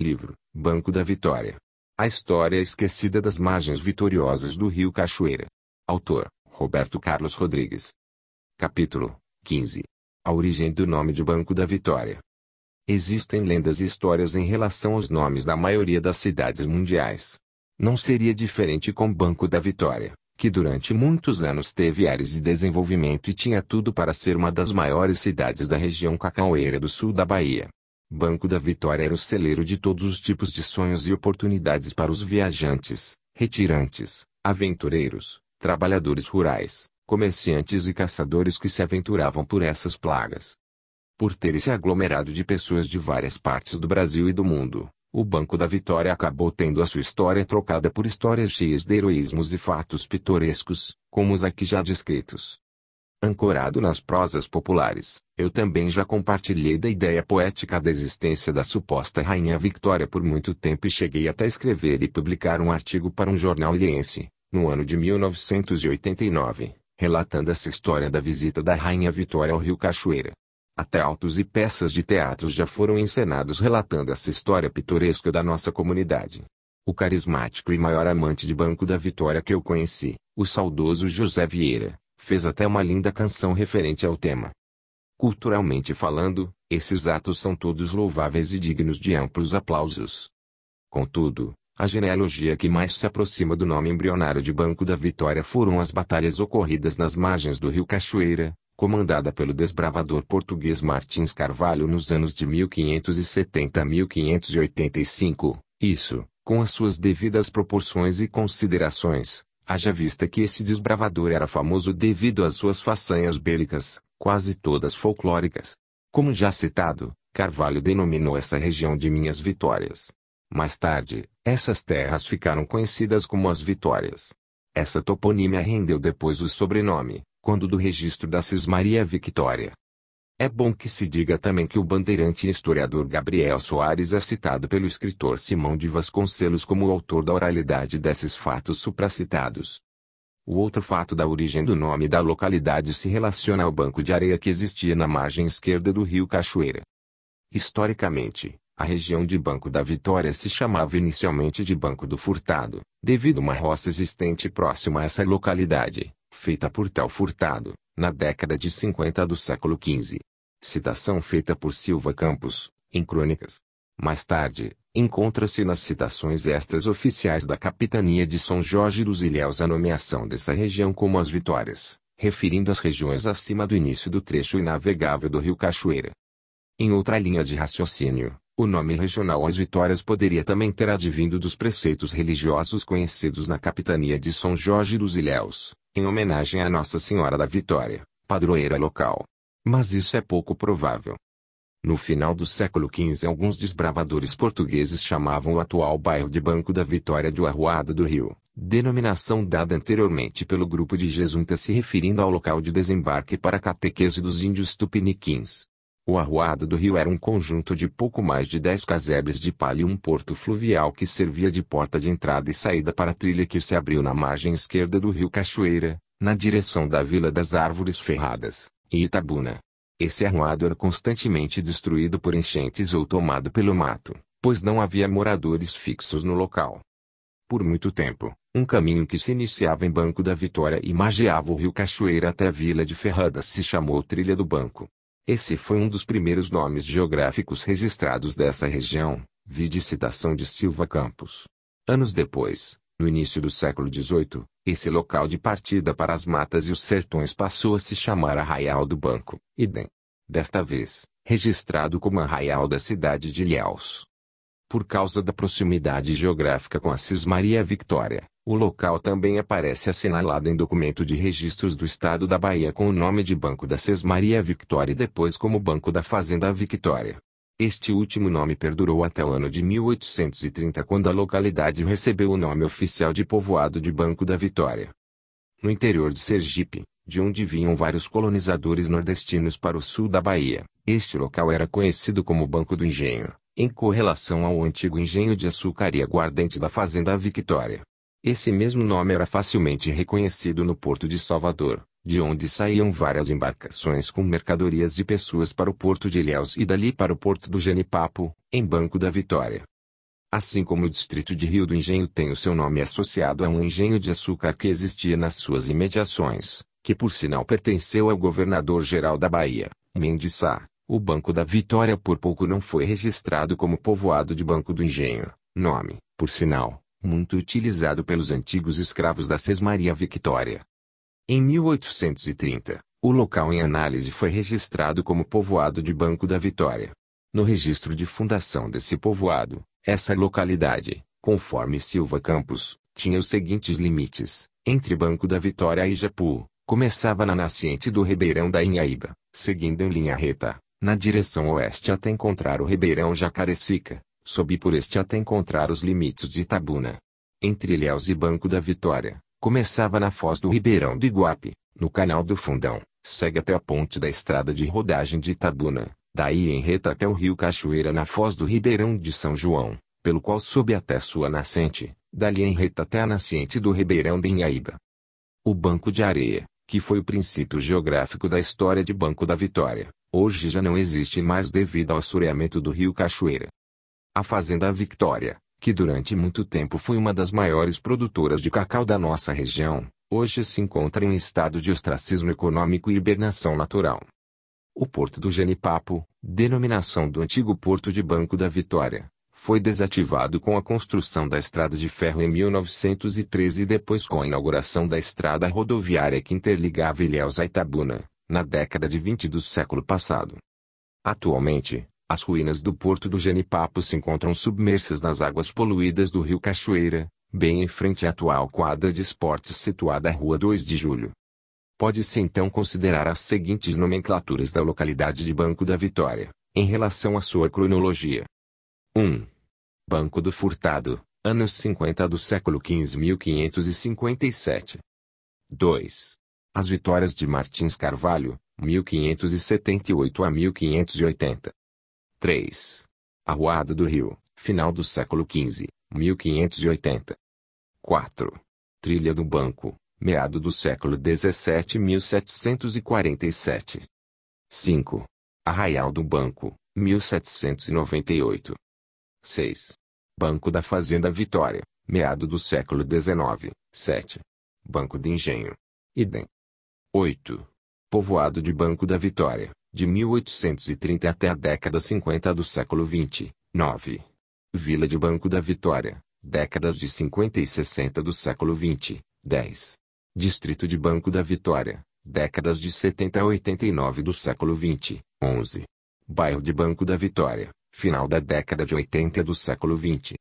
Livro, Banco da Vitória. A história esquecida das margens vitoriosas do rio Cachoeira. Autor, Roberto Carlos Rodrigues. Capítulo 15. A origem do nome de Banco da Vitória. Existem lendas e histórias em relação aos nomes da maioria das cidades mundiais. Não seria diferente com Banco da Vitória, que durante muitos anos teve áreas de desenvolvimento e tinha tudo para ser uma das maiores cidades da região cacaueira do sul da Bahia. Banco da Vitória era o celeiro de todos os tipos de sonhos e oportunidades para os viajantes, retirantes, aventureiros, trabalhadores rurais, comerciantes e caçadores que se aventuravam por essas plagas. Por ter esse aglomerado de pessoas de várias partes do Brasil e do mundo, o Banco da Vitória acabou tendo a sua história trocada por histórias cheias de heroísmos e fatos pitorescos, como os aqui já descritos. Ancorado nas prosas populares, eu também já compartilhei da ideia poética da existência da suposta Rainha Victória por muito tempo e cheguei até escrever e publicar um artigo para um jornal ilhense, no ano de 1989, relatando essa história da visita da Rainha Vitória ao Rio Cachoeira. Até autos e peças de teatro já foram encenados relatando essa história pitoresca da nossa comunidade. O carismático e maior amante de Banco da Vitória que eu conheci, o saudoso José Vieira, fez até uma linda canção referente ao tema. Culturalmente falando, esses atos são todos louváveis e dignos de amplos aplausos. Contudo, a genealogia que mais se aproxima do nome embrionário de Banco da Vitória foram as batalhas ocorridas nas margens do rio Cachoeira, comandada pelo desbravador português Martins Carvalho nos anos de 1570 a 1585, isso, com as suas devidas proporções e considerações, Haja vista que esse desbravador era famoso devido às suas façanhas bélicas, quase todas folclóricas. Como já citado, Carvalho denominou essa região de Minhas Vitórias. Mais tarde, essas terras ficaram conhecidas como as Vitórias. Essa toponímia rendeu depois o sobrenome, quando do registro da Cismaria Victória. É bom que se diga também que o bandeirante e historiador Gabriel Soares é citado pelo escritor Simão de Vasconcelos como o autor da oralidade desses fatos supracitados. O outro fato da origem do nome da localidade se relaciona ao banco de areia que existia na margem esquerda do rio Cachoeira. Historicamente, a região de Banco da Vitória se chamava inicialmente de Banco do Furtado, devido a uma roça existente próxima a essa localidade, feita por tal furtado, na década de 50 do século XV. Citação feita por Silva Campos, em Crônicas. Mais tarde, encontra-se nas citações estas oficiais da Capitania de São Jorge dos Ilhéus a nomeação dessa região como as Vitórias, referindo as regiões acima do início do trecho inavegável do rio Cachoeira. Em outra linha de raciocínio, o nome regional As Vitórias poderia também ter advindo dos preceitos religiosos conhecidos na Capitania de São Jorge dos Ilhéus, em homenagem a Nossa Senhora da Vitória, padroeira local mas isso é pouco provável. No final do século XV alguns desbravadores portugueses chamavam o atual bairro de Banco da Vitória de Arruado do Rio, denominação dada anteriormente pelo grupo de jesuítas se referindo ao local de desembarque para a catequese dos índios tupiniquins. O Arruado do Rio era um conjunto de pouco mais de dez casebres de palha e um porto fluvial que servia de porta de entrada e saída para a trilha que se abriu na margem esquerda do rio Cachoeira, na direção da Vila das Árvores Ferradas e Itabuna. Esse arruado era constantemente destruído por enchentes ou tomado pelo mato, pois não havia moradores fixos no local. Por muito tempo, um caminho que se iniciava em Banco da Vitória e margeava o rio Cachoeira até a Vila de Ferradas se chamou Trilha do Banco. Esse foi um dos primeiros nomes geográficos registrados dessa região, vide citação de Silva Campos. Anos depois, no início do século XVIII, esse local de partida para as matas e os sertões passou a se chamar Arraial do Banco, idem. Desta vez, registrado como Arraial da cidade de Ilhéus. Por causa da proximidade geográfica com a Cismaria Victória, o local também aparece assinalado em documento de registros do Estado da Bahia com o nome de Banco da Cismaria Victória e depois como Banco da Fazenda Victória. Este último nome perdurou até o ano de 1830 quando a localidade recebeu o nome oficial de Povoado de Banco da Vitória. No interior de Sergipe, de onde vinham vários colonizadores nordestinos para o sul da Bahia, este local era conhecido como Banco do Engenho, em correlação ao antigo engenho de açúcar e aguardente da Fazenda Victória. Esse mesmo nome era facilmente reconhecido no porto de Salvador, de onde saíam várias embarcações com mercadorias e pessoas para o porto de Ilhéus e dali para o porto do Genipapo, em Banco da Vitória. Assim como o distrito de Rio do Engenho tem o seu nome associado a um engenho de açúcar que existia nas suas imediações, que por sinal pertenceu ao governador-geral da Bahia, Mendes Sá, o Banco da Vitória por pouco não foi registrado como povoado de Banco do Engenho, nome, por sinal, muito utilizado pelos antigos escravos da Sesmaria Victória. Em 1830, o local em análise foi registrado como povoado de Banco da Vitória. No registro de fundação desse povoado, essa localidade, conforme Silva Campos, tinha os seguintes limites. Entre Banco da Vitória e Japu, começava na nascente do Ribeirão da Inhaíba, seguindo em linha reta, na direção oeste até encontrar o Ribeirão Jacarecica, sobe por este até encontrar os limites de Itabuna. Entre Ilhéus e Banco da Vitória, começava na foz do Ribeirão do Iguape, no canal do Fundão, segue até a ponte da estrada de rodagem de Itabuna, Daí em reta até o rio Cachoeira na foz do Ribeirão de São João, pelo qual sobe até sua nascente, dali em reta até a nascente do Ribeirão de Inhaíba. O Banco de Areia, que foi o princípio geográfico da história de Banco da Vitória, hoje já não existe mais devido ao assoreamento do rio Cachoeira. A Fazenda Victória, que durante muito tempo foi uma das maiores produtoras de cacau da nossa região, hoje se encontra em estado de ostracismo econômico e hibernação natural. O Porto do Genipapo, denominação do antigo Porto de Banco da Vitória, foi desativado com a construção da estrada de ferro em 1913 e depois com a inauguração da estrada rodoviária que interligava Ilhéus a Itabuna, na década de 20 do século passado. Atualmente, as ruínas do Porto do Genipapo se encontram submersas nas águas poluídas do rio Cachoeira, bem em frente à atual quadra de esportes situada à Rua 2 de Julho. Pode-se então considerar as seguintes nomenclaturas da localidade de Banco da Vitória, em relação à sua cronologia. 1. Banco do Furtado, anos 50 do século XV 1557. 2. As Vitórias de Martins Carvalho, 1578 a 1580. 3. Arruado do Rio, final do século XV, 1580. 4. Trilha do Banco, meado do século XVII 1747. 5. Arraial do Banco, 1798. 6. Banco da Fazenda Vitória, meado do século XIX, 7. Banco de Engenho. Idem. 8. Povoado de Banco da Vitória, de 1830 até a década 50 do século XX, 9. Vila de Banco da Vitória, décadas de 50 e 60 do século XX, 10. Distrito de Banco da Vitória, décadas de 70 a 89 do século 20, 11. Bairro de Banco da Vitória, final da década de 80 do século 20.